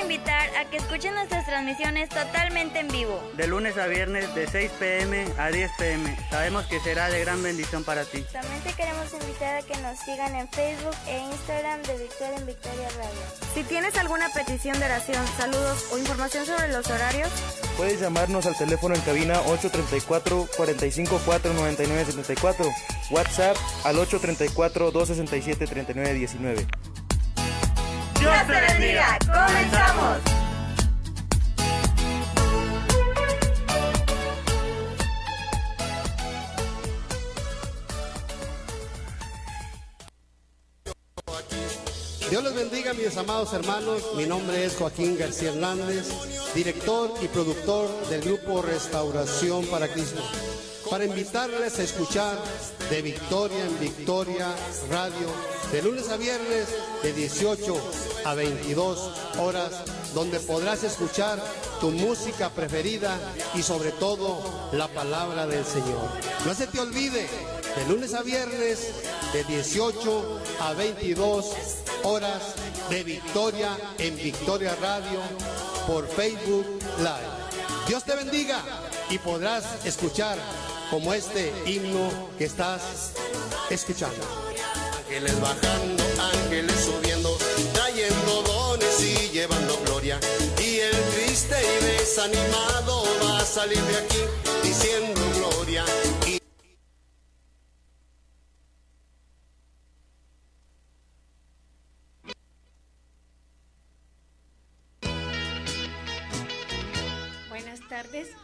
invitar a que escuchen nuestras transmisiones totalmente en vivo. De lunes a viernes de 6 pm a 10 pm. Sabemos que será de gran bendición para ti. También te queremos invitar a que nos sigan en Facebook e Instagram de Victoria en Victoria Radio. Si tienes alguna petición de oración, saludos o información sobre los horarios, puedes llamarnos al teléfono en cabina 834 454 9974 WhatsApp al 834 267 3919. Dios te bendiga. Comenzamos. Dios les bendiga, mis amados hermanos. Mi nombre es Joaquín García Hernández, director y productor del grupo Restauración para Cristo para invitarles a escuchar de Victoria en Victoria Radio de lunes a viernes de 18 a 22 horas, donde podrás escuchar tu música preferida y sobre todo la palabra del Señor. No se te olvide, de lunes a viernes de 18 a 22 horas de Victoria en Victoria Radio por Facebook Live. Dios te bendiga y podrás escuchar como este himno que estás escuchando. Ángeles bajando, ángeles subiendo, trayendo dones y llevando gloria. Y el triste y desanimado va a salir de aquí diciendo gloria.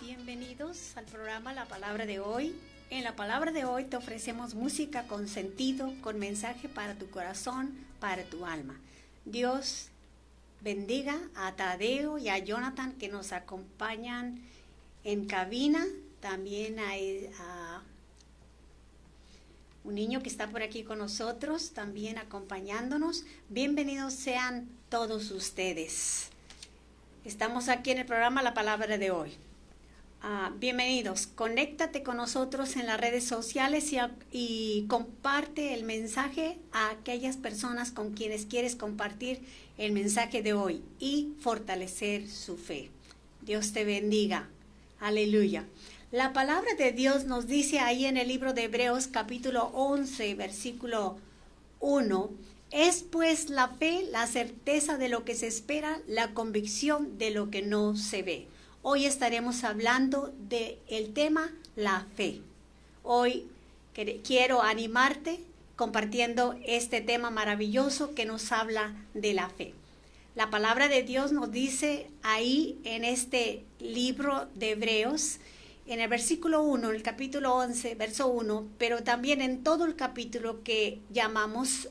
bienvenidos al programa La Palabra de hoy. En la Palabra de hoy te ofrecemos música con sentido, con mensaje para tu corazón, para tu alma. Dios bendiga a Tadeo y a Jonathan que nos acompañan en cabina, también a, a un niño que está por aquí con nosotros, también acompañándonos. Bienvenidos sean todos ustedes. Estamos aquí en el programa La Palabra de hoy. Ah, bienvenidos. Conéctate con nosotros en las redes sociales y, y, comparte el mensaje a aquellas personas con quienes quieres compartir el mensaje de hoy y fortalecer su fe. Dios te bendiga. Aleluya. La palabra de Dios nos dice ahí en el libro de Hebreos capítulo 11, versículo 1, es pues la fe la certeza de lo que se espera, la convicción de lo que no se ve. Hoy estaremos hablando del el tema la fe. Hoy quiero animarte compartiendo este tema maravilloso que nos habla de la fe. La palabra de Dios nos dice ahí en este libro de Hebreos, en el versículo 1, el capítulo 11, verso 1, pero también en todo el capítulo que llamamos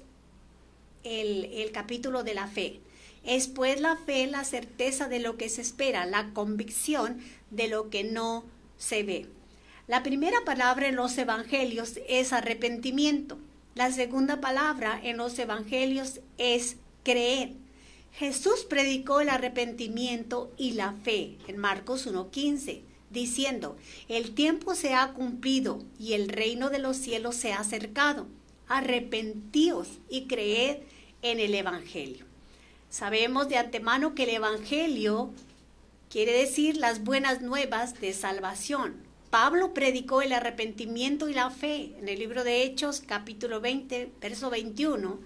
el, el capítulo de la fe. Es pues la fe la certeza de lo que se espera, la convicción de lo que no se ve. La primera palabra en los evangelios es arrepentimiento. La segunda palabra en los evangelios es creer. Jesús predicó el arrepentimiento y la fe en Marcos 1.15, diciendo, el tiempo se ha cumplido y el reino de los cielos se ha acercado. Arrepentíos y creed en el Evangelio. Sabemos de antemano que el Evangelio quiere decir las buenas nuevas de salvación. Pablo predicó el arrepentimiento y la fe en el libro de Hechos capítulo 20, verso 21.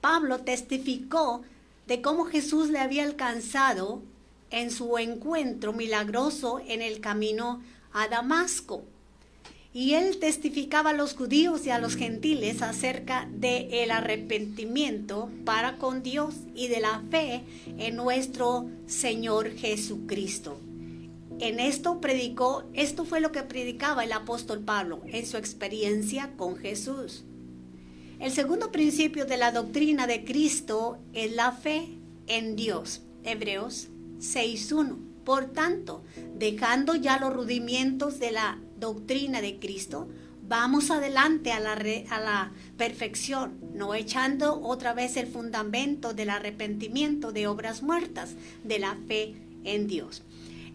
Pablo testificó de cómo Jesús le había alcanzado en su encuentro milagroso en el camino a Damasco. Y él testificaba a los judíos y a los gentiles acerca del el arrepentimiento para con Dios y de la fe en nuestro Señor Jesucristo. En esto predicó, esto fue lo que predicaba el apóstol Pablo en su experiencia con Jesús. El segundo principio de la doctrina de Cristo es la fe en Dios. Hebreos 6.1. Por tanto, dejando ya los rudimientos de la doctrina de Cristo, vamos adelante a la, a la perfección, no echando otra vez el fundamento del arrepentimiento de obras muertas, de la fe en Dios.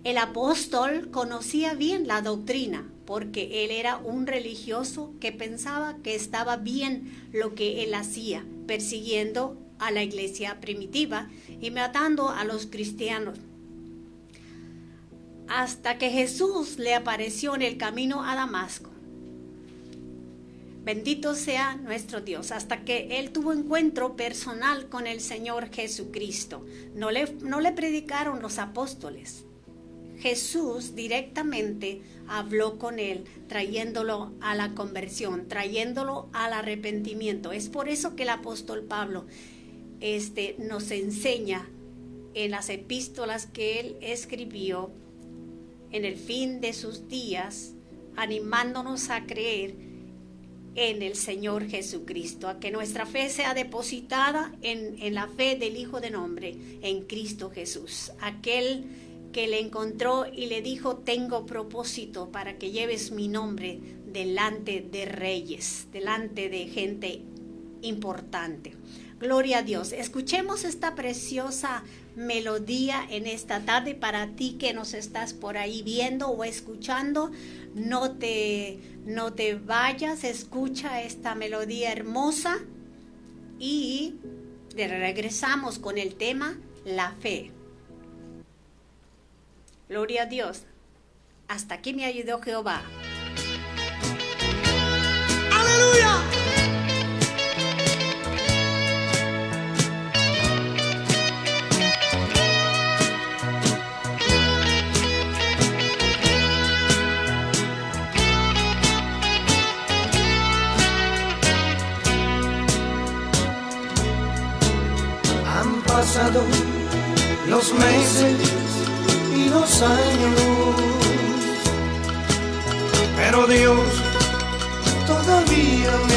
El apóstol conocía bien la doctrina, porque él era un religioso que pensaba que estaba bien lo que él hacía, persiguiendo a la iglesia primitiva y matando a los cristianos. Hasta que Jesús le apareció en el camino a Damasco. Bendito sea nuestro Dios, hasta que él tuvo encuentro personal con el Señor Jesucristo. No le, no le predicaron los apóstoles. Jesús directamente habló con él, trayéndolo a la conversión, trayéndolo al arrepentimiento. Es por eso que el apóstol Pablo este, nos enseña en las epístolas que él escribió en el fin de sus días, animándonos a creer en el Señor Jesucristo, a que nuestra fe sea depositada en, en, la fe del Hijo de Nombre, en Cristo Jesús, aquel que le encontró y le dijo, tengo propósito para que lleves mi nombre delante de reyes, delante de gente importante. Gloria a Dios. Escuchemos esta preciosa melodía en esta tarde para ti que nos estás por ahí viendo o escuchando. No te, no te vayas, escucha esta melodía hermosa y regresamos con el tema la fe. Gloria a Dios. Hasta aquí me ayudó Jehová. Aleluya. Los meses y los años, pero Dios todavía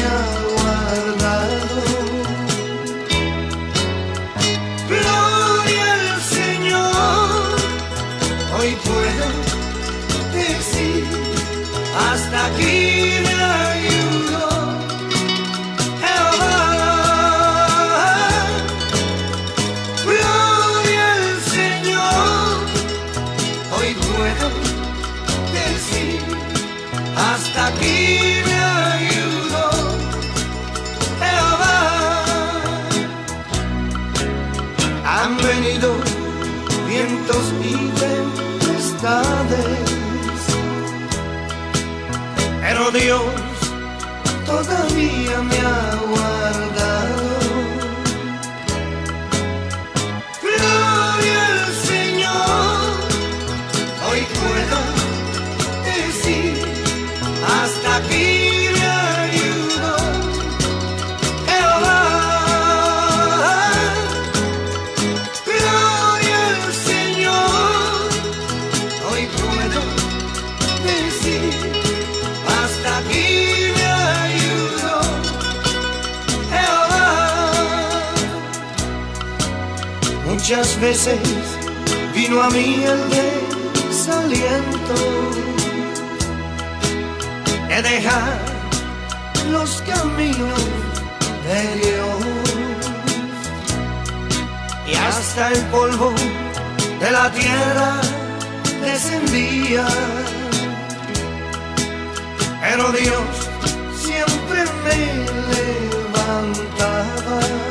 pero Dios todavía me ha Muchas veces vino a mí el desaliento de dejar los caminos de Dios y hasta el polvo de la tierra descendía. Pero Dios siempre me levantaba.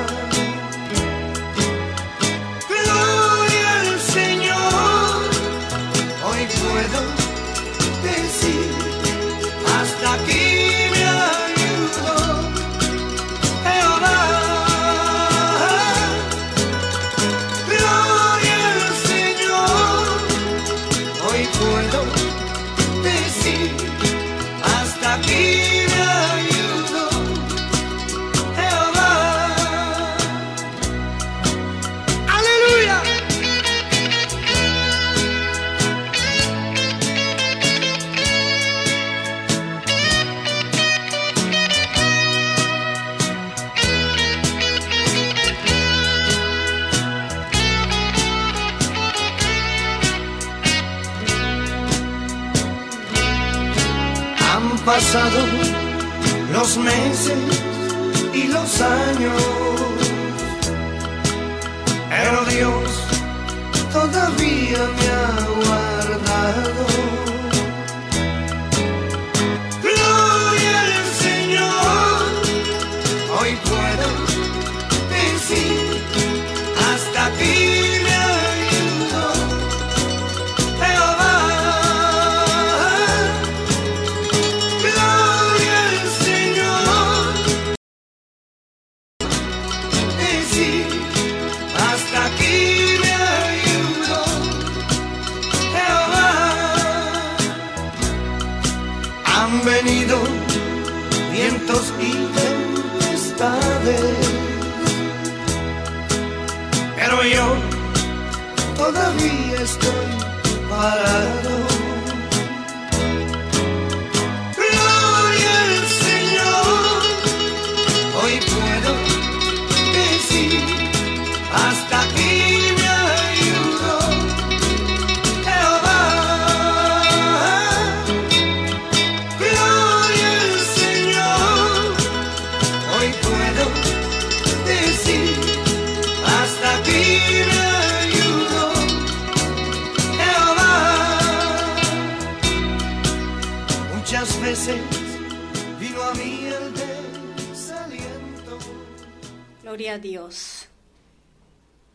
Gloria a Dios.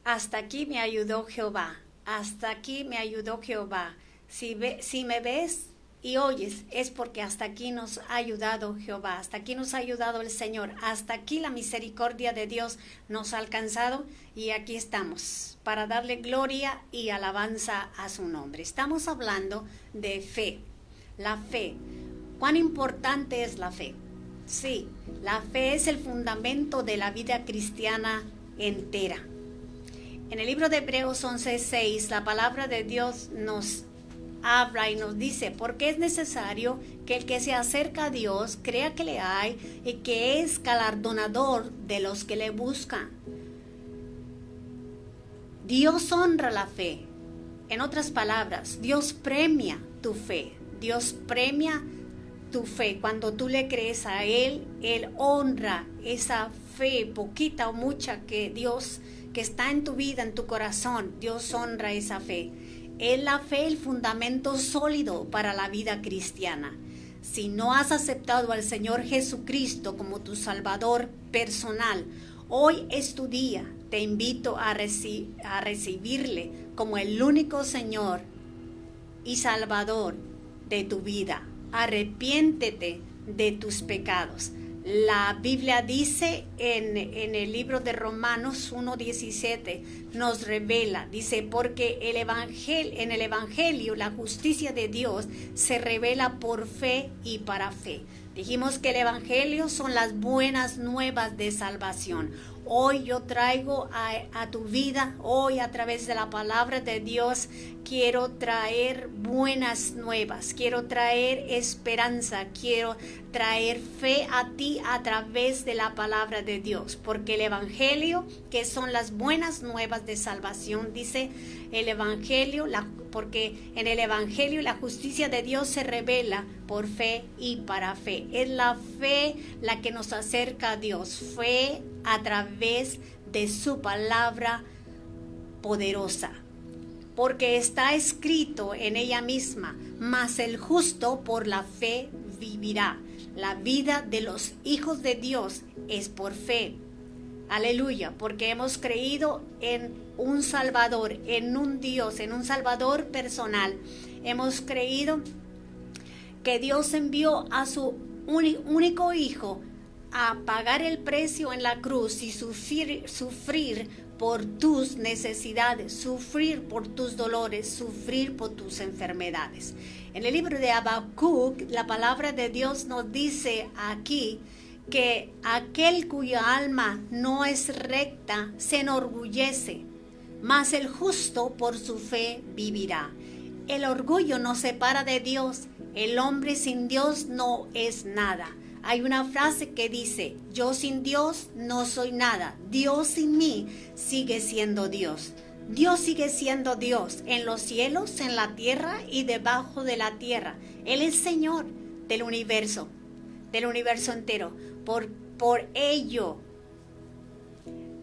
Hasta aquí me ayudó Jehová. Hasta aquí me ayudó Jehová. Si, ve- si me ves y oyes, es porque hasta aquí nos ha ayudado Jehová. Hasta aquí nos ha ayudado el Señor. Hasta aquí la misericordia de Dios nos ha alcanzado y aquí estamos para darle gloria y alabanza a su nombre. Estamos hablando de fe. La fe. ¿Cuán importante es la fe? Sí, la fe es el fundamento de la vida cristiana entera. En el libro de Hebreos 11:6, la palabra de Dios nos habla y nos dice, porque es necesario que el que se acerca a Dios crea que le hay y que es galardonador de los que le buscan. Dios honra la fe. En otras palabras, Dios premia tu fe. Dios premia tu fe. Cuando tú le crees a Él, Él honra esa fe, poquita o mucha que Dios, que está en tu vida, en tu corazón, Dios honra esa fe. Es la fe el fundamento sólido para la vida cristiana. Si no has aceptado al Señor Jesucristo como tu Salvador personal, hoy es tu día. Te invito a, a recibirle como el único Señor y Salvador de tu vida. Arrepiéntete de tus pecados. La Biblia dice en, en el libro de Romanos 1.17, nos revela, dice, porque el evangel, en el Evangelio la justicia de Dios se revela por fe y para fe. Dijimos que el Evangelio son las buenas nuevas de salvación. Hoy yo traigo a, a, tu vida, hoy a través de la palabra de Dios, quiero traer buenas nuevas, quiero traer esperanza, quiero traer fe a ti a través de la palabra de Dios. Porque el Evangelio, que son las buenas nuevas de salvación, dice el Evangelio, la, porque en el Evangelio la justicia de Dios se revela por fe y para fe. Es la fe la que nos acerca a Dios, fe a través de su palabra poderosa. Porque está escrito en ella misma, mas el justo por la fe vivirá. La vida de los hijos de Dios es por fe. Aleluya, porque hemos creído en un Salvador, en un Dios, en un Salvador personal. Hemos creído que Dios envió a su único Hijo a pagar el precio en la cruz y sufrir, sufrir por tus necesidades, sufrir por tus dolores, sufrir por tus enfermedades. En el libro de Habacuc, la palabra de Dios nos dice aquí que aquel cuya alma no es recta se enorgullece, mas el justo por su fe vivirá. El orgullo nos separa de Dios, el hombre sin Dios no es nada. Hay una frase que dice, yo sin Dios no soy nada, Dios sin mí sigue siendo Dios. Dios sigue siendo Dios en los cielos, en la tierra y debajo de la tierra. Él es Señor del universo, del universo entero. Por, por ello,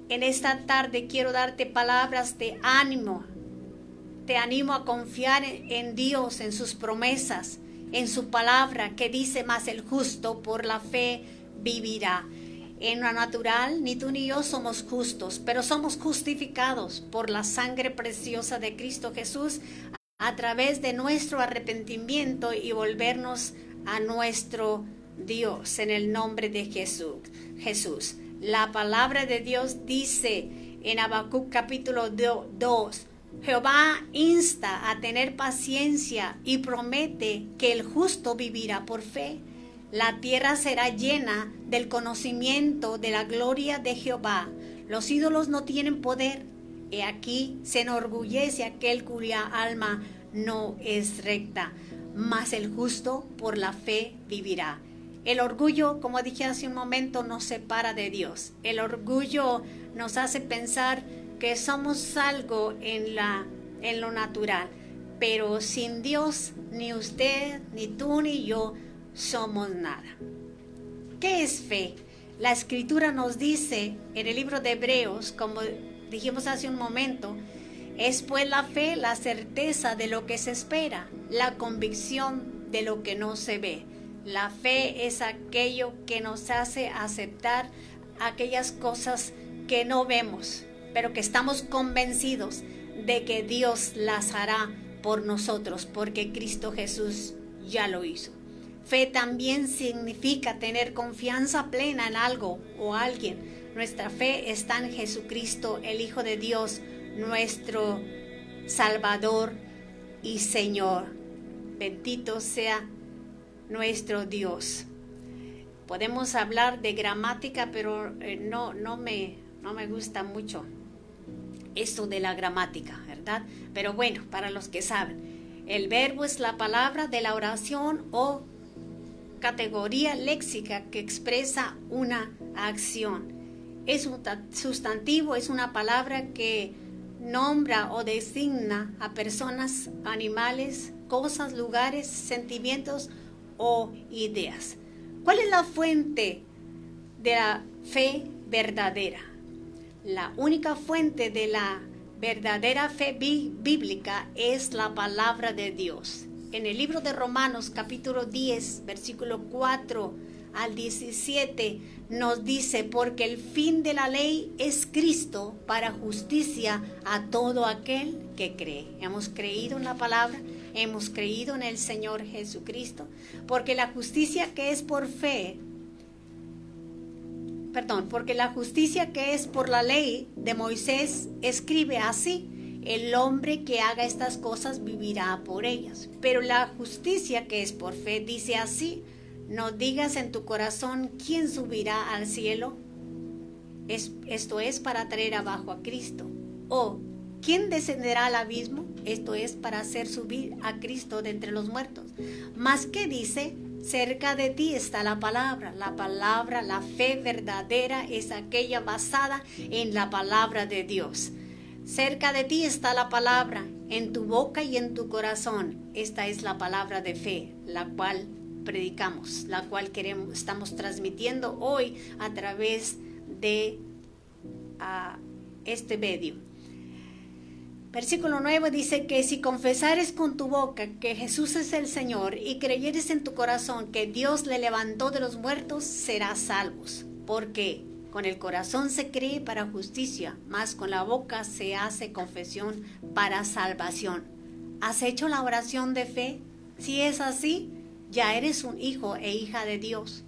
en esta tarde quiero darte palabras de ánimo. Te animo a confiar en, en Dios, en sus promesas en su palabra que dice más el justo por la fe vivirá. En lo natural, ni tú ni yo somos justos, pero somos justificados por la sangre preciosa de Cristo Jesús a través de nuestro arrepentimiento y volvernos a nuestro Dios en el nombre de Jesús. Jesús. La palabra de Dios dice en Habacuc capítulo 2, Jehová insta a tener paciencia y promete que el justo vivirá por fe. La tierra será llena del conocimiento de la gloria de Jehová. Los ídolos no tienen poder. He aquí se enorgullece aquel cuya alma no es recta, mas el justo por la fe vivirá. El orgullo, como dije hace un momento, nos separa de Dios. El orgullo nos hace pensar que somos algo en, la, en lo natural, pero sin Dios ni usted, ni tú, ni yo somos nada. ¿Qué es fe? La escritura nos dice en el libro de Hebreos, como dijimos hace un momento, es pues la fe la certeza de lo que se espera, la convicción de lo que no se ve. La fe es aquello que nos hace aceptar aquellas cosas que no vemos, pero que estamos convencidos de que Dios las hará por nosotros, porque Cristo Jesús ya lo hizo. Fe también significa tener confianza plena en algo o alguien. Nuestra fe está en Jesucristo, el Hijo de Dios, nuestro Salvador y Señor. Bendito sea nuestro Dios. Podemos hablar de gramática, pero eh, no, no, me, no me gusta mucho esto de la gramática, ¿verdad? Pero bueno, para los que saben, el verbo es la palabra de la oración o categoría léxica que expresa una acción. Es un sustantivo, es una palabra que nombra o designa a personas, animales, cosas, lugares, sentimientos o ideas. ¿Cuál es la fuente de la fe verdadera? La única fuente de la verdadera fe bíblica es la palabra de Dios. En el libro de Romanos capítulo 10, versículo 4 al 17 nos dice, porque el fin de la ley es Cristo para justicia a todo aquel que cree. Hemos creído en la palabra, hemos creído en el Señor Jesucristo, porque la justicia que es por fe, perdón, porque la justicia que es por la ley de Moisés escribe así, el hombre que haga estas cosas vivirá por ellas. Pero la justicia que es por fe dice así, no digas en tu corazón quién subirá al cielo. esto es para traer abajo a Cristo. O quién descenderá al abismo. Esto es para hacer subir a Cristo de entre los muertos. Mas ¿qué dice? Cerca de ti está la palabra. La palabra, la fe verdadera es aquella basada en la palabra de Dios. Cerca de ti está la palabra, en tu boca y en tu corazón. Esta es la palabra de fe, la cual predicamos, la cual queremos, estamos transmitiendo hoy a través de este medio. Versículo 9 dice que si confesares con tu boca que Jesús es el Señor y creyeres en tu corazón que Dios le levantó de los muertos, serás salvos. Porque con el corazón se cree para justicia, mas con la boca se hace confesión para salvación. ¿Has hecho la oración de fe? Si es así, ya eres un hijo e hija de Dios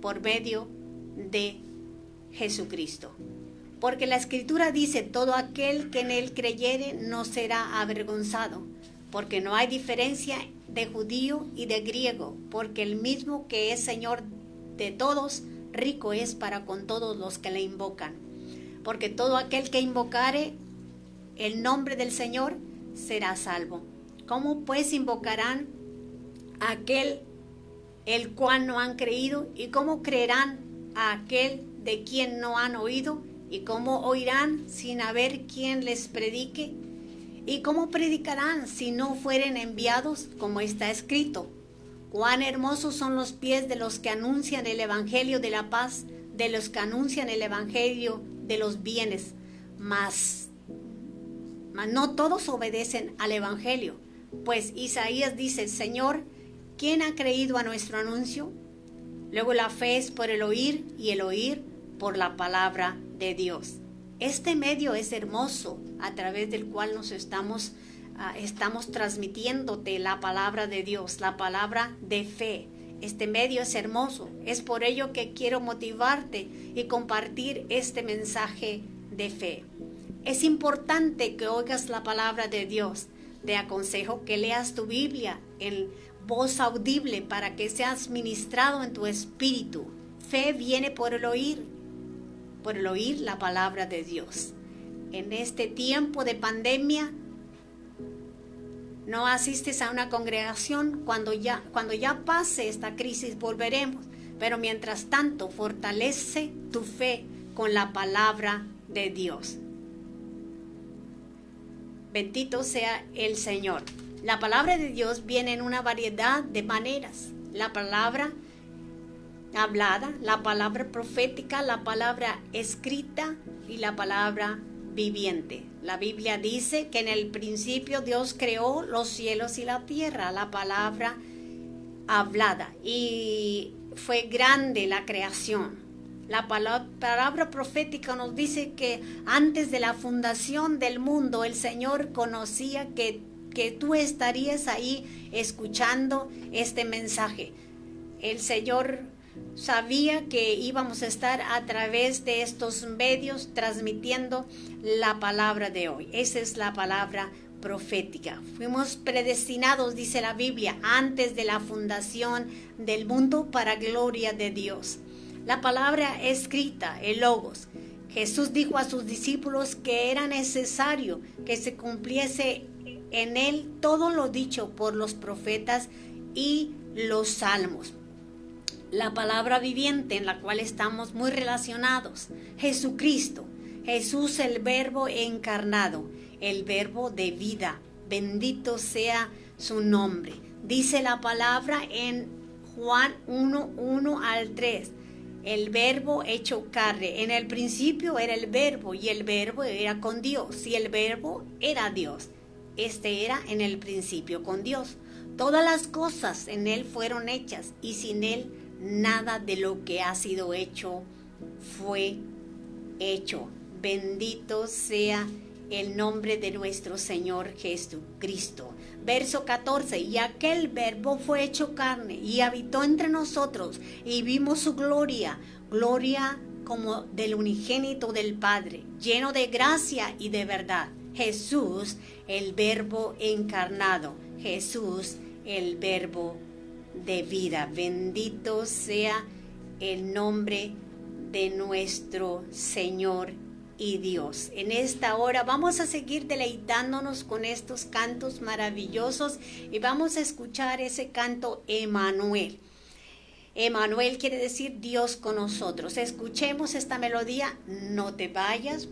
por medio de Jesucristo. Porque la escritura dice, todo aquel que en él creyere no será avergonzado, porque no hay diferencia de judío y de griego, porque el mismo que es Señor de todos, rico es para con todos los que le invocan. Porque todo aquel que invocare el nombre del Señor será salvo. ¿Cómo pues invocarán aquel el cual no han creído y cómo creerán a aquel de quien no han oído y cómo oirán sin haber quien les predique y cómo predicarán si no fueren enviados como está escrito. Cuán hermosos son los pies de los que anuncian el Evangelio de la paz, de los que anuncian el Evangelio de los bienes, mas, mas no todos obedecen al Evangelio. Pues Isaías dice, Señor, ¿Quién ha creído a nuestro anuncio? Luego la fe es por el oír y el oír por la palabra de Dios. Este medio es hermoso a través del cual nos estamos, uh, estamos transmitiéndote la palabra de Dios, la palabra de fe. Este medio es hermoso. Es por ello que quiero motivarte y compartir este mensaje de fe. Es importante que oigas la palabra de Dios. Te aconsejo que leas tu Biblia en voz audible para que seas ministrado en tu espíritu. Fe viene por el oír, por el oír la palabra de Dios. En este tiempo de pandemia, no asistes a una congregación, cuando ya, cuando ya pase esta crisis volveremos. Pero mientras tanto, fortalece tu fe con la palabra de Dios. Bendito sea el Señor. La palabra de Dios viene en una variedad de maneras. La palabra hablada, la palabra profética, la palabra escrita y la palabra viviente. La Biblia dice que en el principio Dios creó los cielos y la tierra, la palabra hablada. Y fue grande la creación. La palabra profética nos dice que antes de la fundación del mundo el Señor conocía que, que tú estarías ahí escuchando este mensaje. El Señor sabía que íbamos a estar a través de estos medios transmitiendo la palabra de hoy. Esa es la palabra profética. Fuimos predestinados, dice la Biblia, antes de la fundación del mundo para gloria de Dios. La palabra escrita, el logos. Jesús dijo a sus discípulos que era necesario que se cumpliese en él todo lo dicho por los profetas y los salmos la palabra viviente en la cual estamos muy relacionados, Jesucristo, Jesús el verbo encarnado, el verbo de vida, bendito sea su nombre. Dice la palabra en Juan 1, 1 al 3. El verbo hecho carne. En el principio era el verbo y el verbo era con Dios y el verbo era Dios. Este era en el principio con Dios. Todas las cosas en Él fueron hechas y sin Él nada de lo que ha sido hecho fue hecho. Bendito sea el nombre de nuestro Señor Jesucristo. Verso 14, y aquel verbo fue hecho carne y habitó entre nosotros y vimos su gloria, gloria como del unigénito del Padre, lleno de gracia y de verdad. Jesús, el verbo encarnado, Jesús, el verbo de vida. Bendito sea el nombre de nuestro Señor y Dios. En esta hora vamos a seguir deleitándonos con estos cantos maravillosos y vamos a escuchar ese canto Emanuel. Emanuel quiere decir Dios con nosotros. Escuchemos esta melodía, no te vayas.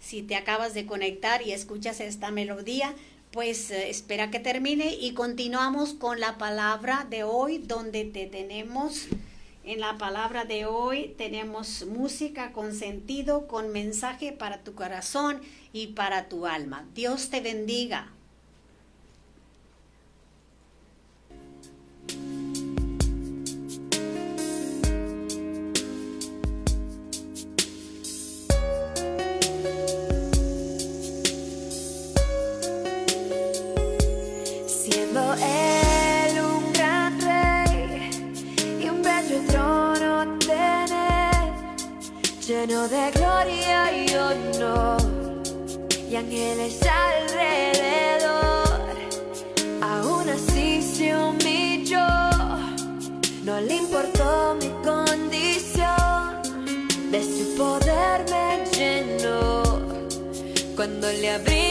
Si te acabas de conectar y escuchas esta melodía, pues eh, espera que termine y continuamos con la palabra de hoy donde te tenemos en la palabra de hoy tenemos música con sentido, con mensaje para tu corazón y para tu alma. Dios te bendiga. Lleno de gloria y honor y ángeles alrededor. Aún así se humilló, no le importó mi condición, de su poder me llenó cuando le abrí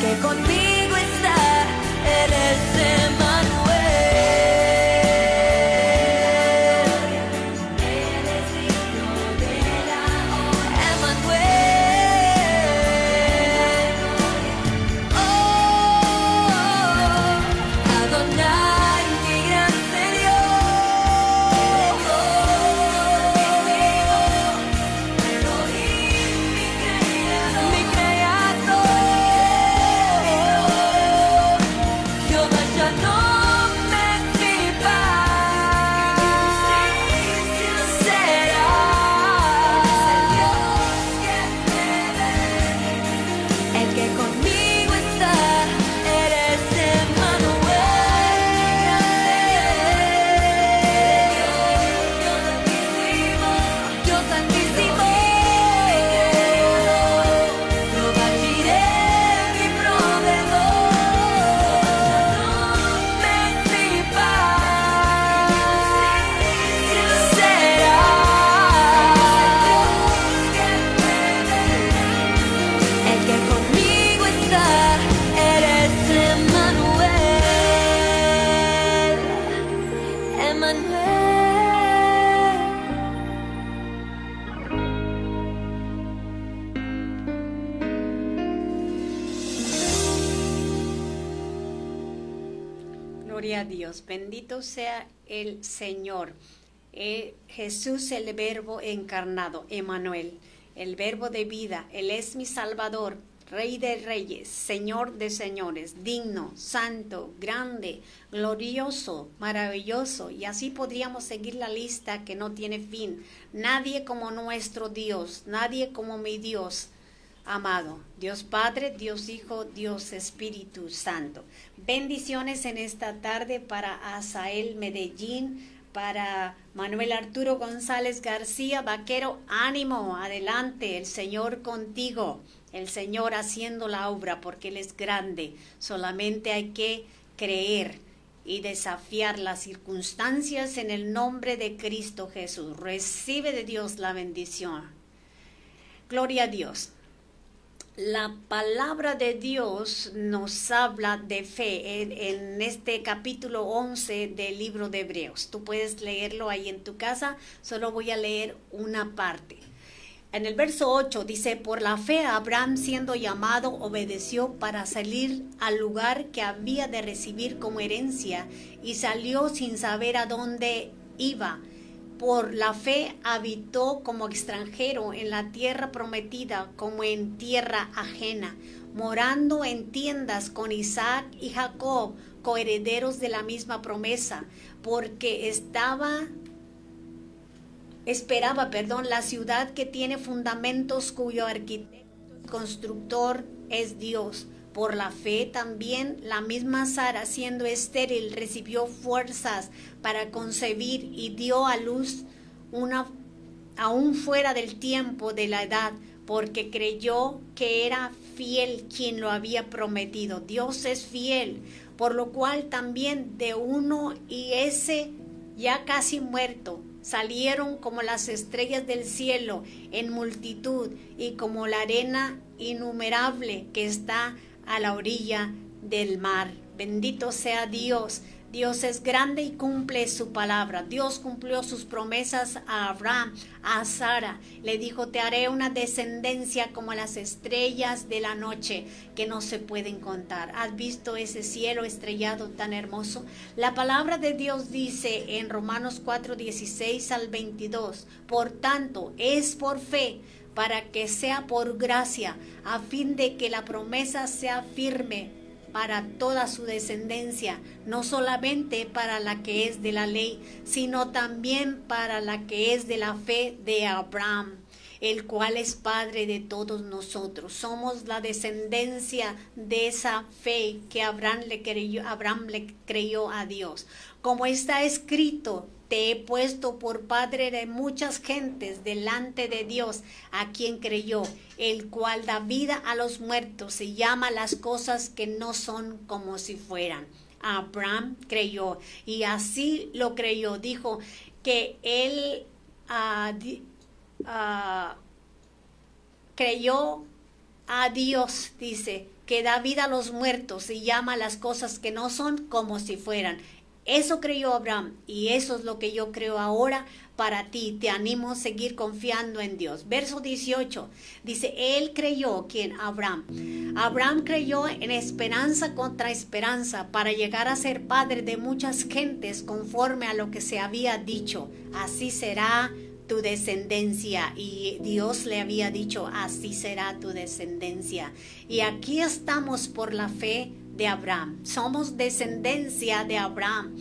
que con Señor. Eh, Jesús el verbo encarnado, Emanuel, el verbo de vida. Él es mi Salvador, Rey de reyes, Señor de señores, digno, santo, grande, glorioso, maravilloso. Y así podríamos seguir la lista que no tiene fin. Nadie como nuestro Dios, nadie como mi Dios amado. Dios Padre, Dios Hijo, Dios Espíritu Santo. Bendiciones en esta tarde para Asael Medellín, para Manuel Arturo González García, vaquero, ánimo, adelante, el Señor contigo el Señor haciendo la obra porque Él es grande. Solamente hay que creer y desafiar las circunstancias en el nombre de Cristo Jesús. Recibe de Dios la bendición. Gloria a Dios. La palabra de Dios nos habla de fe en, este capítulo 11 del libro de Hebreos. Tú puedes leerlo ahí en tu casa, solo voy a leer una parte. En el verso 8 dice, por la fe Abraham siendo llamado obedeció para salir al lugar que había de recibir como herencia y salió sin saber a dónde iba. Por la fe habitó como extranjero en la tierra prometida como en tierra ajena, morando en tiendas con Isaac y Jacob, coherederos de la misma promesa, porque estaba esperaba, perdón, la ciudad que tiene fundamentos cuyo arquitecto constructor es Dios. Por la fe también la misma Sara, siendo estéril, recibió fuerzas para concebir y dio a luz una aún fuera del tiempo de la edad, porque creyó que era fiel quien lo había prometido. Dios es fiel, por lo cual también de uno y ese ya casi muerto, salieron como las estrellas del cielo en multitud y como la arena innumerable que está a la orilla del mar. Bendito sea Dios Dios es grande y cumple su palabra. Dios cumplió sus promesas a Abraham, a Sara. Le dijo, te haré una descendencia como las estrellas de la noche que no se pueden contar. ¿Has visto ese cielo estrellado tan hermoso? La palabra de Dios dice en Romanos 4, 16 al 22, por tanto, es por fe para que sea por gracia, a fin de que la promesa sea firme para toda su descendencia, no solamente para la que es de la ley, sino también para la que es de la fe de Abraham el cual es Padre de todos nosotros. Somos la descendencia de esa fe que Abraham le creyó, a Dios. Como está escrito, te he puesto por padre de muchas gentes delante de Dios, a quien creyó, el cual da vida a los muertos y llama las cosas que no son como si fueran. Abraham creyó y así lo creyó. Dijo que él uh, uh, creyó a Dios, dice, que da vida a los muertos y llama las cosas que no son como si fueran. Eso creyó Abraham y eso es lo que yo creo ahora para ti. Te animo a seguir confiando en Dios. Verso 18 dice, Él creyó, quien Abraham. Abraham creyó en esperanza contra esperanza para llegar a ser padre de muchas gentes conforme a lo que se había dicho. Así será tu descendencia. Y Dios le había dicho, así será tu descendencia. Y aquí estamos por la fe de Abraham. Somos descendencia de Abraham.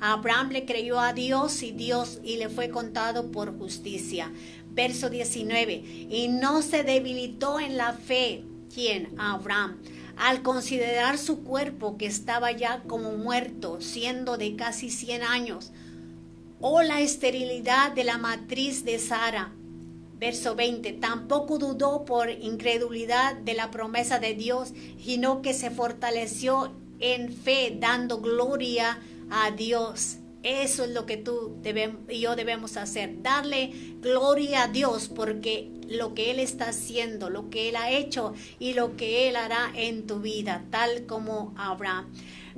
Abraham le creyó a Dios y Dios y le fue contado por justicia. Verso 19. Y no se debilitó en la fe. ¿Quién? Abraham. Al considerar su cuerpo que estaba ya como muerto, siendo de casi 100 años, o la esterilidad de la matriz de Sara. Verso 20, tampoco dudó por incredulidad de la promesa de Dios, sino que se fortaleció en fe, dando gloria a Dios. Eso es lo que tú y yo debemos hacer, darle gloria a Dios porque lo que Él está haciendo, lo que Él ha hecho y lo que Él hará en tu vida, tal como Abraham.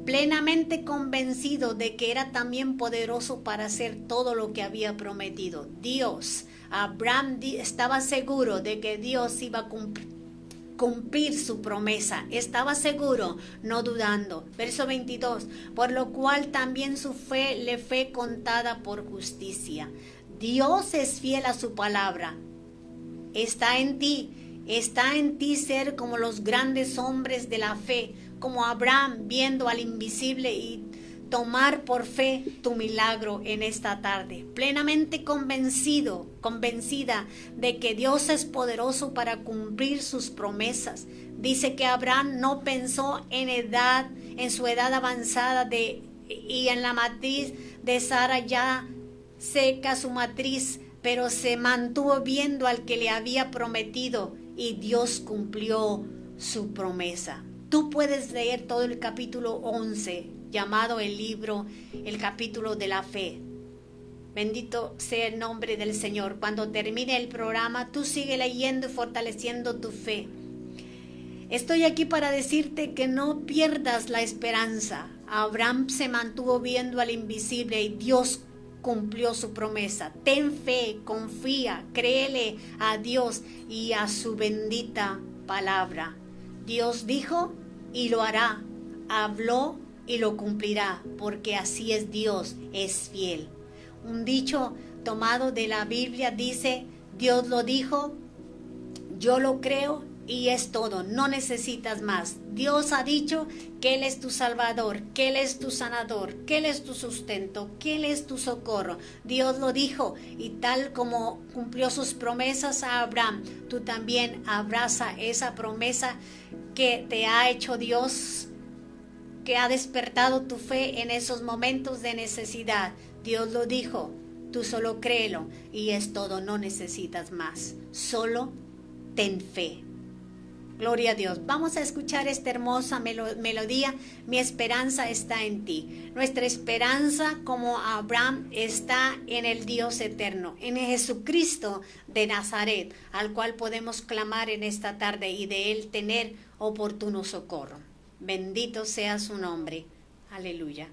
Plenamente convencido de que era también poderoso para hacer todo lo que había prometido. Dios, Abraham estaba seguro de que Dios iba a cumplir su promesa. Estaba seguro, no dudando. Verso 22, por lo cual también su fe le fue contada por justicia. Dios es fiel a su palabra. Está en ti, está en ti ser como los grandes hombres de la fe, como Abraham viendo al invisible y tomar por fe tu milagro en esta tarde, plenamente convencido, convencida de que Dios es poderoso para cumplir sus promesas. Dice que Abraham no pensó en edad, en su edad avanzada de y en la matriz de Sara ya seca su matriz, pero se mantuvo viendo al que le había prometido y Dios cumplió su promesa. Tú puedes leer todo el capítulo 11 llamado el libro, el capítulo de la fe. Bendito sea el nombre del Señor. Cuando termine el programa, tú sigue leyendo y fortaleciendo tu fe. Estoy aquí para decirte que no pierdas la esperanza. Abraham se mantuvo viendo al invisible y Dios cumplió su promesa. Ten fe, confía, créele a Dios y a su bendita palabra. Dios dijo y lo hará. Habló y lo cumplirá, porque así es Dios, es fiel. Un dicho tomado de la Biblia dice, Dios lo dijo, yo lo creo y es todo, no necesitas más. Dios ha dicho que Él es tu salvador, que Él es tu sanador, que Él es tu sustento, que Él es tu socorro. Dios lo dijo y tal como cumplió sus promesas a Abraham, tú también abraza esa promesa que te ha hecho Dios que ha despertado tu fe en esos momentos de necesidad. Dios lo dijo, tú solo créelo y es todo, no necesitas más. Solo ten fe. Gloria a Dios. Vamos a escuchar esta hermosa melodía. Mi esperanza está en ti. Nuestra esperanza como Abraham está en el Dios eterno, en Jesucristo de Nazaret, al cual podemos clamar en esta tarde y de él tener oportuno socorro. Bendito sea su nombre. Aleluya.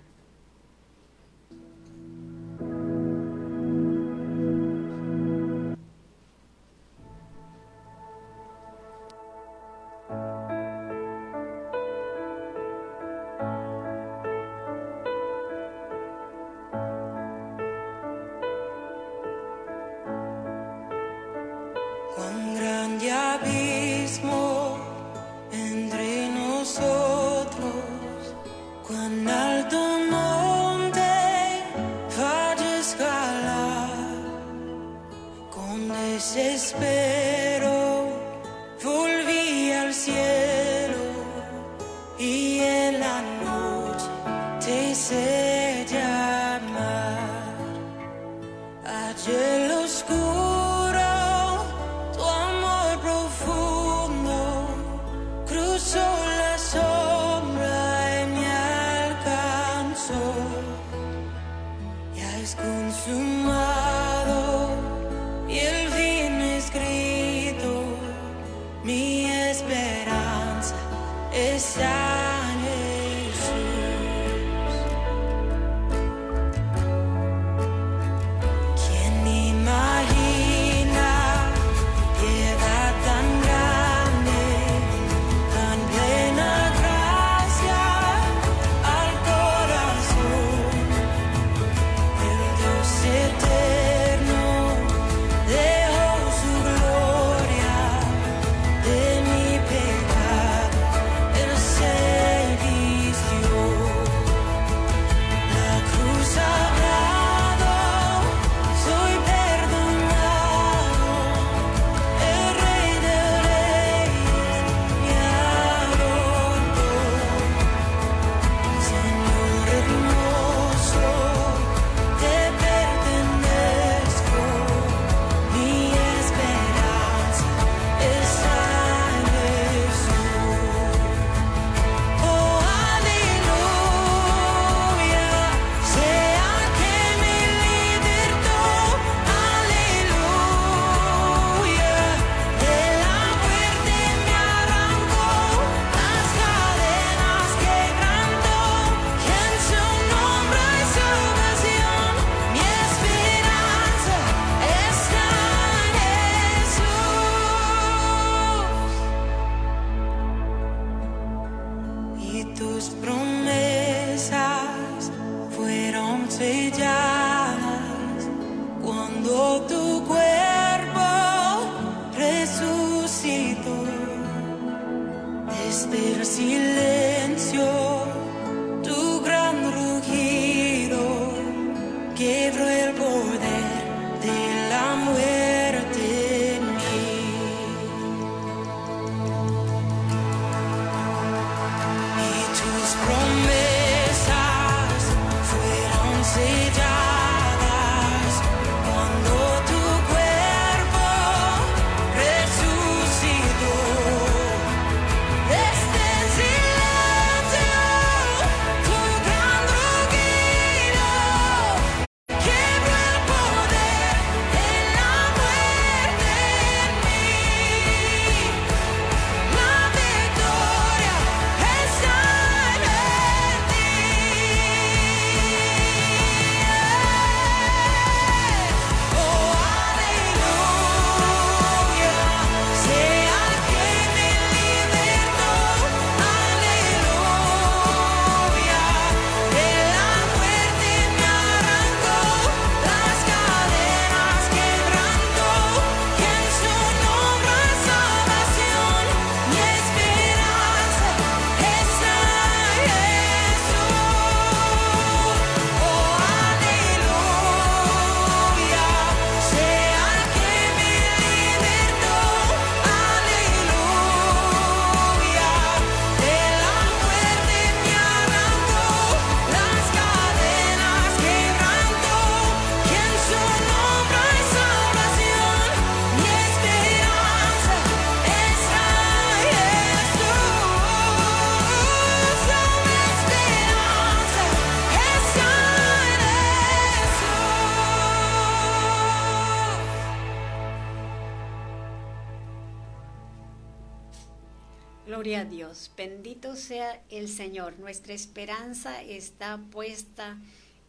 El Señor. Nuestra esperanza está puesta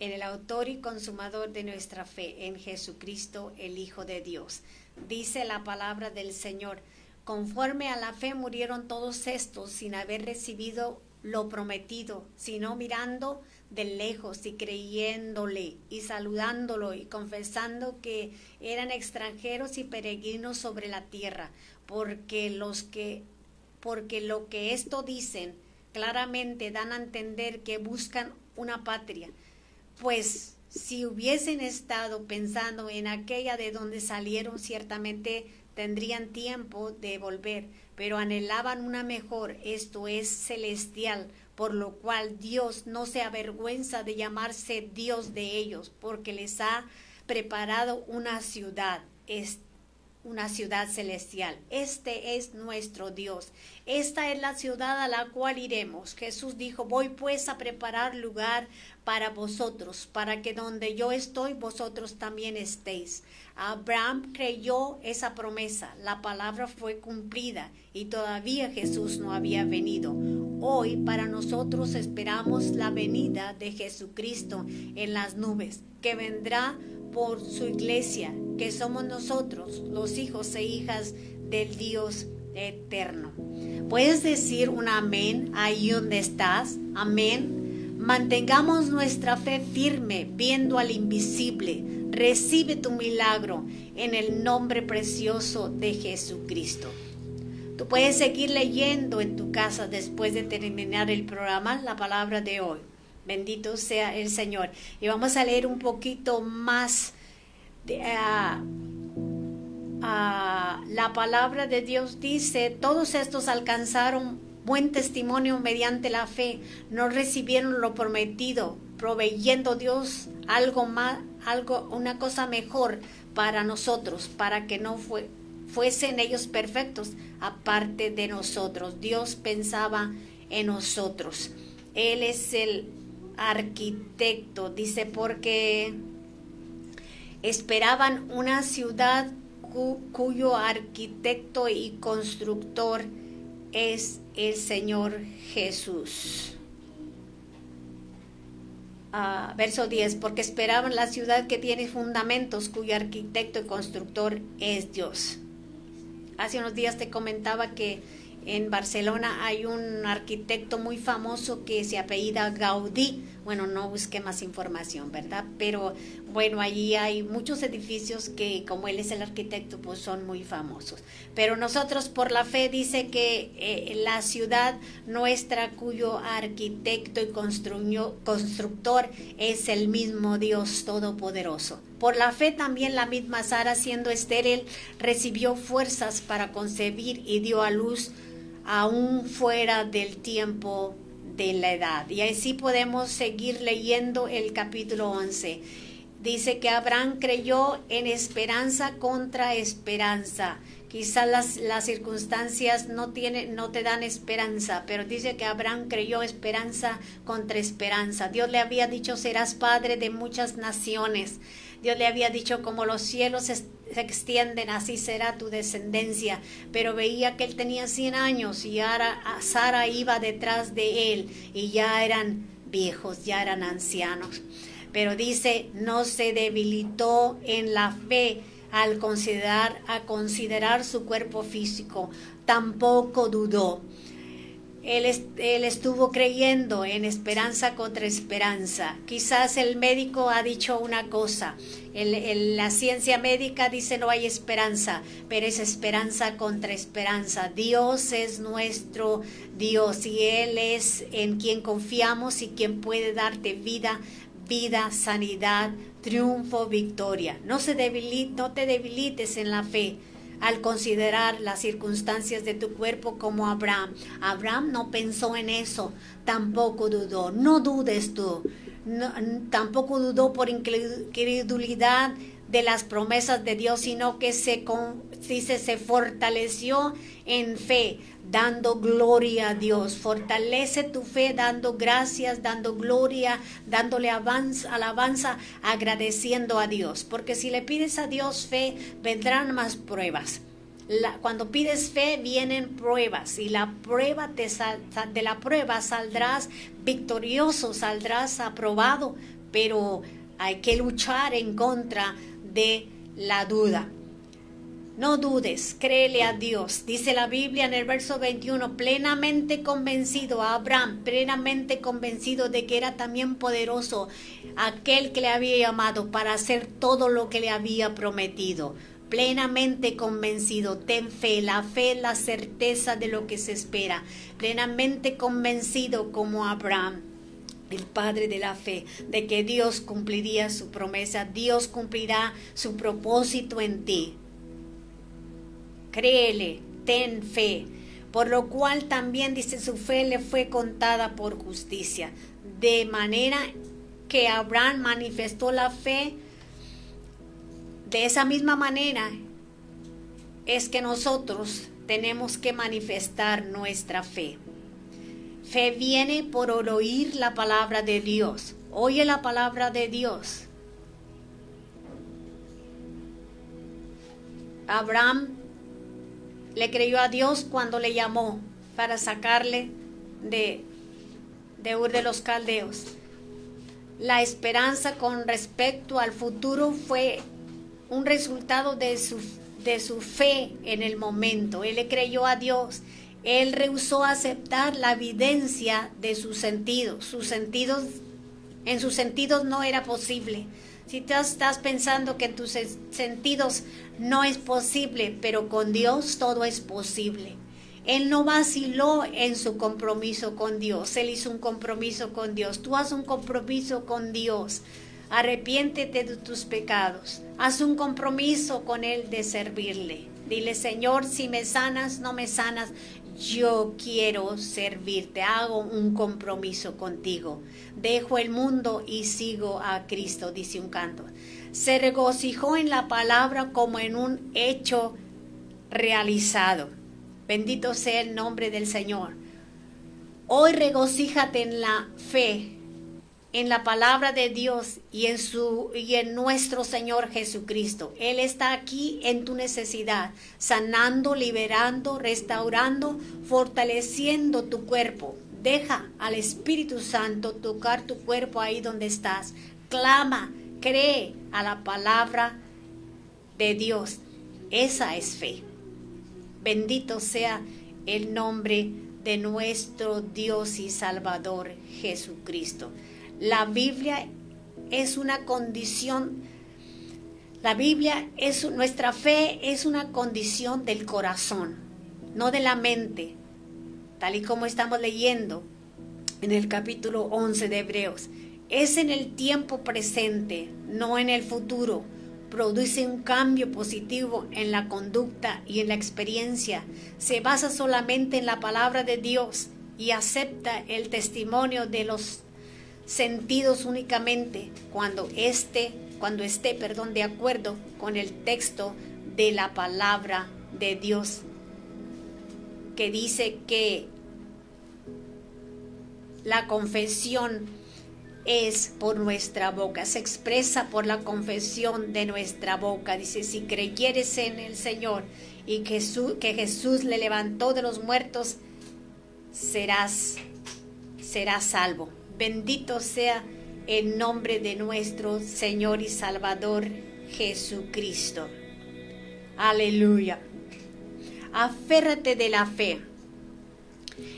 en el autor y consumador de nuestra fe, en Jesucristo, el Hijo de Dios. Dice la palabra del Señor, conforme a la fe murieron todos estos sin haber recibido lo prometido, sino mirando de lejos y creyéndole y saludándolo y confesando que eran extranjeros y peregrinos sobre la tierra, porque los que porque lo que esto dicen claramente dan a entender que buscan una patria, pues si hubiesen estado pensando en aquella de donde salieron, ciertamente tendrían tiempo de volver, pero anhelaban una mejor, esto es celestial, por lo cual Dios no se avergüenza de llamarse Dios de ellos, porque les ha preparado una ciudad. Es una ciudad celestial. Este es nuestro Dios. Esta es la ciudad a la cual iremos. Jesús dijo, voy pues a preparar lugar para vosotros, para que donde yo estoy, vosotros también estéis. Abraham creyó esa promesa, la palabra fue cumplida y todavía Jesús no había venido. Hoy para nosotros esperamos la venida de Jesucristo en las nubes, que vendrá por su iglesia, que somos nosotros, los hijos e hijas del Dios eterno. ¿Puedes decir un amén ahí donde estás? Amén. Mantengamos nuestra fe firme, viendo al invisible. Recibe tu milagro en el nombre precioso de Jesucristo. Tú puedes seguir leyendo en tu casa después de terminar el programa la palabra de hoy. Bendito sea el Señor. Y vamos a leer un poquito más la palabra de Dios dice, todos estos alcanzaron buen testimonio mediante la fe, no recibieron lo prometido, proveyendo Dios algo más, algo, una cosa mejor para nosotros, para que no fue, fuesen ellos perfectos, aparte de nosotros. Dios pensaba en nosotros. Él es el arquitecto, dice, porque esperaban una ciudad cu- cuyo arquitecto y constructor es el Señor Jesús. Ah, verso 10, porque esperaban la ciudad que tiene fundamentos, cuyo arquitecto y constructor es Dios. Hace unos días te comentaba que En Barcelona hay un arquitecto muy famoso que se apellida Gaudí. Bueno, no busqué más información, ¿verdad? Pero bueno, allí hay muchos edificios que, como él es el arquitecto, pues son muy famosos. Pero nosotros por la fe dice que eh, la ciudad nuestra cuyo arquitecto y constructor es el mismo Dios Todopoderoso. Por la fe también la misma Sara, siendo estéril, recibió fuerzas para concebir y dio a luz aún fuera del tiempo de la edad. Y así podemos seguir leyendo el capítulo 11. Dice que Abraham creyó en esperanza contra esperanza. Quizás las, las circunstancias no, tiene, no te dan esperanza, pero dice que Abraham creyó esperanza contra esperanza. Dios le había dicho, serás padre de muchas naciones. Dios le había dicho, como los cielos es- se extienden, así será tu descendencia. Pero veía que él tenía 100 años y ahora a Sara iba detrás de él y ya eran viejos, ya eran ancianos. Pero dice, no se debilitó en la fe al considerar, a considerar su cuerpo físico, tampoco dudó. Él, es- él estuvo creyendo en esperanza contra esperanza. Quizás el médico ha dicho una cosa, el- la ciencia médica dice no hay esperanza, pero es esperanza contra esperanza. Dios es nuestro Dios y Él es en quien confiamos y quien puede darte vida, vida, sanidad, triunfo, victoria. No, se no te debilites en la fe al considerar las circunstancias de tu cuerpo como Abraham. Abraham no pensó en eso, tampoco dudó. No dudes tú. Tampoco dudó por incredulidad de las promesas de Dios, sino que se, con- dice, se fortaleció en fe, dando gloria a Dios. Fortalece tu fe dando gracias, dando gloria, dándole avanz- alabanza, agradeciendo a Dios. Porque si le pides a Dios fe, vendrán más pruebas. Cuando pides fe vienen pruebas y la prueba te sal- sa- de la prueba saldrás victorioso, saldrás aprobado, pero hay que luchar en contra de la duda. No dudes, créele a Dios. Dice la Biblia en el verso 21, plenamente convencido a Abraham, plenamente convencido de que era también poderoso aquel que le había llamado para hacer todo lo que le había prometido. Plenamente convencido, ten fe, la fe la certeza de lo que se espera. Plenamente convencido como Abraham el padre de la fe, de que Dios cumpliría su promesa, Dios cumplirá su propósito en ti. Créele, ten fe, por lo cual también dice su fe le fue contada por justicia, de manera que Abraham manifestó la fe de esa misma manera es que nosotros tenemos que manifestar nuestra fe. Fe viene por oír la palabra de Dios. Oye la palabra de Dios. Abraham le creyó a Dios cuando le llamó para sacarle de, de Ur de los Caldeos. La esperanza con respecto al futuro fue un resultado de su, de su fe en el momento. Él le creyó a Dios. Él rehusó aceptar la evidencia de sus sentidos. Sus sentidos, en sus sentidos no era posible. Si tú estás pensando que en tus sen- sentidos no es posible, pero con Dios todo es posible. Él no vaciló en su compromiso con Dios. Él hizo un compromiso con Dios. Tú haz un compromiso con Dios. Arrepiéntete de tus pecados. Haz un compromiso con Él de servirle. Dile, Señor, si me sanas, no me sanas, yo quiero servirte. Hago un compromiso contigo. Dejo el mundo y sigo a Cristo, dice un canto. Se regocijó en la palabra como en un hecho realizado. Bendito sea el nombre del Señor. Hoy regocíjate en la fe, en la palabra de Dios y en su y en nuestro Señor Jesucristo. Él está aquí en tu necesidad, sanando, liberando, restaurando, fortaleciendo tu cuerpo. Deja al Espíritu Santo tocar tu cuerpo ahí donde estás. Clama, cree a la palabra de Dios. Esa es fe. Bendito sea el nombre de nuestro Dios y Salvador Jesucristo. La Biblia es una condición, la Biblia es nuestra fe es una condición del corazón, no de la mente, tal y como estamos leyendo en el capítulo 11 de Hebreos. Es en el tiempo presente, no en el futuro. Produce un cambio positivo en la conducta y en la experiencia. Se basa solamente en la palabra de Dios y acepta el testimonio de los sentidos únicamente cuando esté, cuando esté, perdón, de acuerdo con el texto de la palabra de Dios que dice que la confesión es por nuestra boca, se expresa por la confesión de nuestra boca. Dice, si creyeres en el Señor y que Jesús, que Jesús le levantó de los muertos, serás, serás salvo. Bendito sea el nombre de nuestro Señor y Salvador Jesucristo. Aleluya. Aférrate de la fe.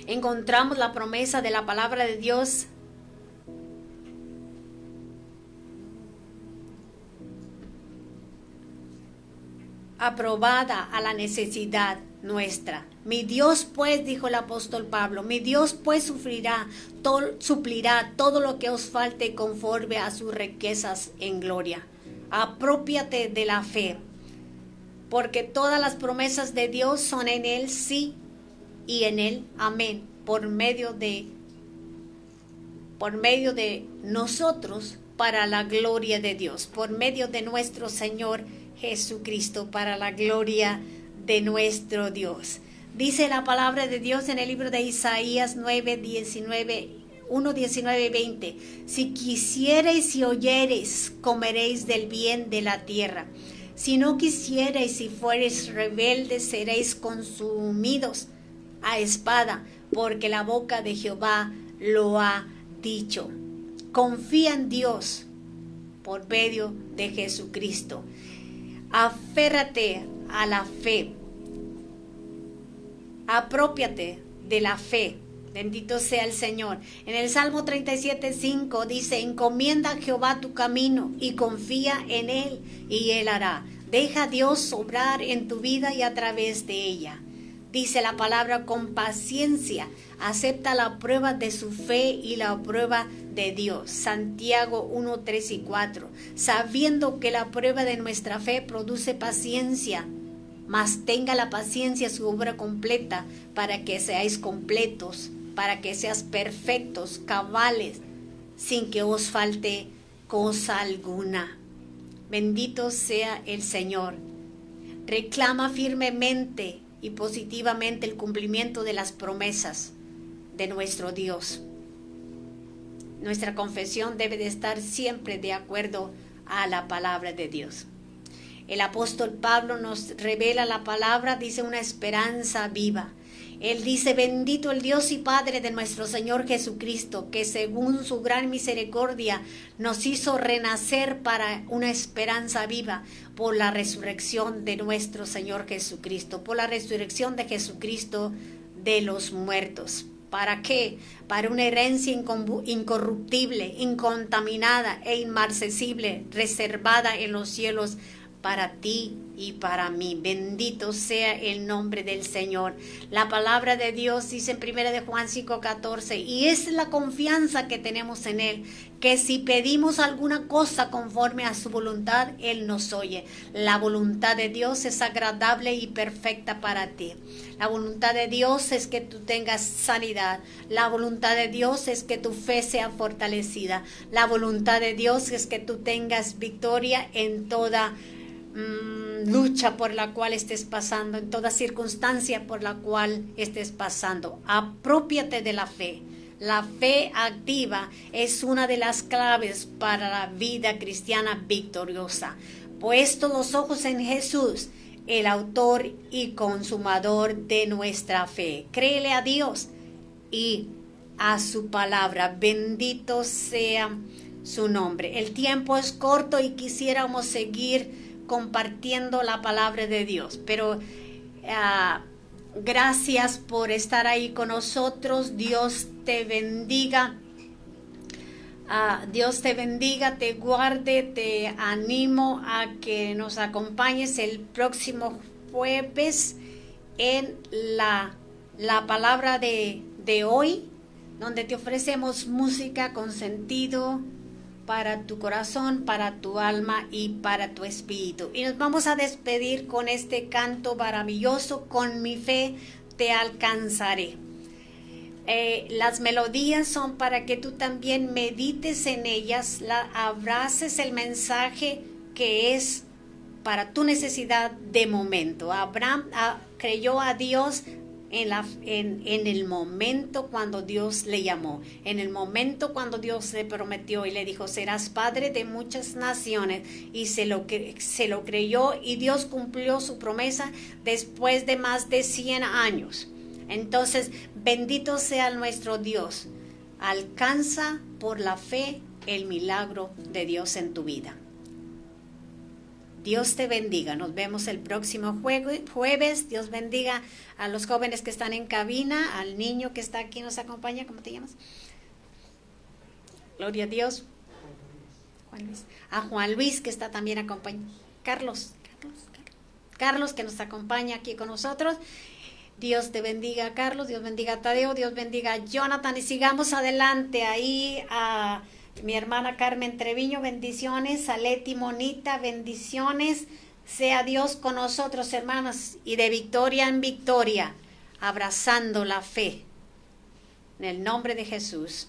Encontramos la promesa de la palabra de Dios aprobada a la necesidad nuestra. Mi Dios pues, dijo el apóstol Pablo, mi Dios pues sufrirá, suplirá todo lo que os falte conforme a sus riquezas en gloria. Apropiate de la fe, porque todas las promesas de Dios son en Él sí y en Él amén, por medio de por medio de nosotros para la gloria de Dios, por medio de nuestro Señor Jesucristo para la gloria de nuestro Dios. Dice la palabra de Dios en el libro de Isaías 9, 19, 1, 19 y 20. Si quisierais y oyereis, comeréis del bien de la tierra. Si no quisierais y fuereis rebeldes, seréis consumidos a espada, porque la boca de Jehová lo ha dicho. Confía en Dios por medio de Jesucristo. Aférrate a la fe. Apropiate de la fe. Bendito sea el Señor. En el Salmo 37, 5 dice, encomienda a Jehová tu camino y confía en Él y Él hará. Deja a Dios obrar en tu vida y a través de ella. Dice la palabra con paciencia, acepta la prueba de su fe y la prueba de Dios. Santiago 1, 3 y 4. Sabiendo que la prueba de nuestra fe produce paciencia, mas tenga la paciencia su obra completa para que seáis completos, para que seas perfectos, cabales, sin que os falte cosa alguna. Bendito sea el Señor. Reclama firmemente y positivamente el cumplimiento de las promesas de nuestro Dios. Nuestra confesión debe de estar siempre de acuerdo a la palabra de Dios. El apóstol Pablo nos revela la palabra, dice una esperanza viva. Él dice, bendito el Dios y Padre de nuestro Señor Jesucristo, que según su gran misericordia nos hizo renacer para una esperanza viva por la resurrección de nuestro Señor Jesucristo, por la resurrección de Jesucristo de los muertos. ¿Para qué? Para una herencia incorruptible, incontaminada e inmarcesible, reservada en los cielos para ti y para mí. Bendito sea el nombre del Señor. La palabra de Dios dice en 1 de Juan 5:14, y es la confianza que tenemos en Él, que si pedimos alguna cosa conforme a su voluntad, Él nos oye. La voluntad de Dios es agradable y perfecta para ti. La voluntad de Dios es que tú tengas sanidad. La voluntad de Dios es que tu fe sea fortalecida. La voluntad de Dios es que tú tengas victoria en toda mm, lucha por la cual estés pasando, en toda circunstancia por la cual estés pasando. Apropiate de la fe. La fe activa es una de las claves para la vida cristiana victoriosa. Puesto los ojos en Jesús, el autor y consumador de nuestra fe. Créele a Dios y a su palabra. Bendito sea su nombre. El tiempo es corto y quisiéramos seguir compartiendo la palabra de Dios, pero uh, gracias por estar ahí con nosotros. Dios te bendiga. Ah, Dios te bendiga, te guarde, te animo a que nos acompañes el próximo jueves en la, la palabra de, de hoy, donde te ofrecemos música con sentido para tu corazón, para tu alma y para tu espíritu. Y nos vamos a despedir con este canto maravilloso, con mi fe te alcanzaré. Eh, las melodías son para que tú también medites en ellas, la, abraces el mensaje que es para tu necesidad de momento. Abraham ah, creyó a Dios en, la, en, en, el momento cuando Dios le llamó, en el momento cuando Dios le prometió y le dijo, serás padre de muchas naciones, y se lo, se lo creyó y Dios cumplió su promesa después de más de 100 años. Entonces, bendito sea nuestro Dios. Alcanza por la fe el milagro de Dios en tu vida. Dios te bendiga. Nos vemos el próximo jueves. Dios bendiga a los jóvenes que están en cabina, al niño que está aquí nos acompaña. ¿Cómo te llamas? Gloria a Dios. Juan Luis. A Juan Luis que está también acompañando. Carlos, Carlos, Carlos. Carlos que nos acompaña aquí con nosotros. Dios te bendiga, Carlos. Dios bendiga a Tadeo. Dios bendiga a Jonathan. Y sigamos adelante ahí a mi hermana Carmen Treviño. Bendiciones. A Leti Monita. Bendiciones. Sea Dios con nosotros, hermanas. Y de victoria en victoria. Abrazando la fe. En el nombre de Jesús.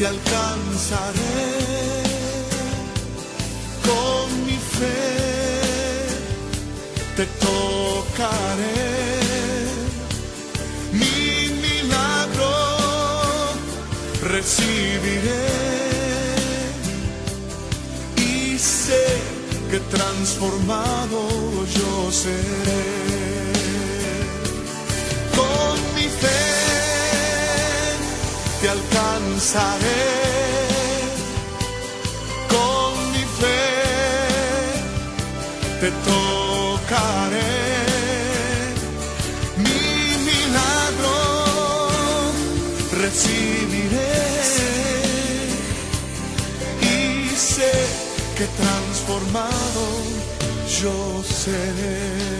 Te alcanzaré con mi fe, te tocaré. Mi milagro recibiré y sé que transformado yo seré. Alcanzaré. Con mi fe te tocaré. Mi milagro recibiré. Y sé que transformado yo seré.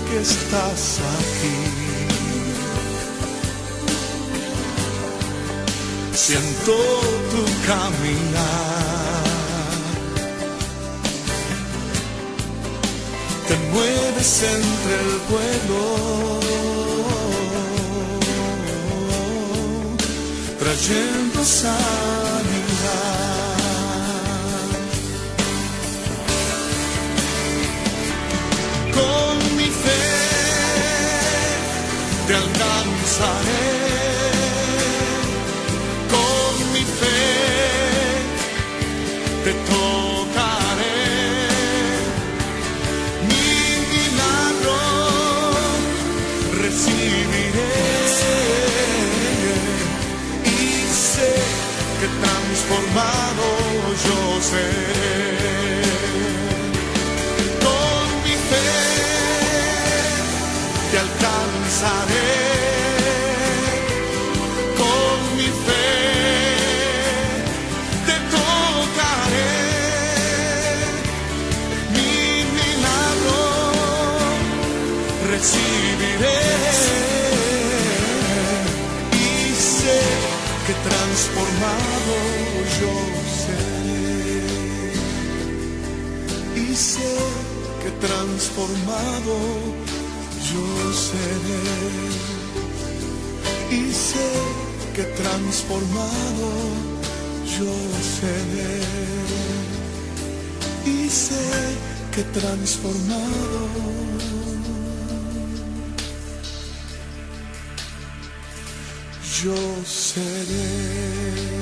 que estás aquí. Siento tu caminar. Te mueves entre el pueblo. trayendo sanidad. Fe te alcanzaré. Con mi fe te tocaré. Mi milagro recibiré. Y sé que transformado yo seré. Transformado yo seré. Y sé que transformado seré. Y sé que transformado yo seré. Y sé que transformado yo seré.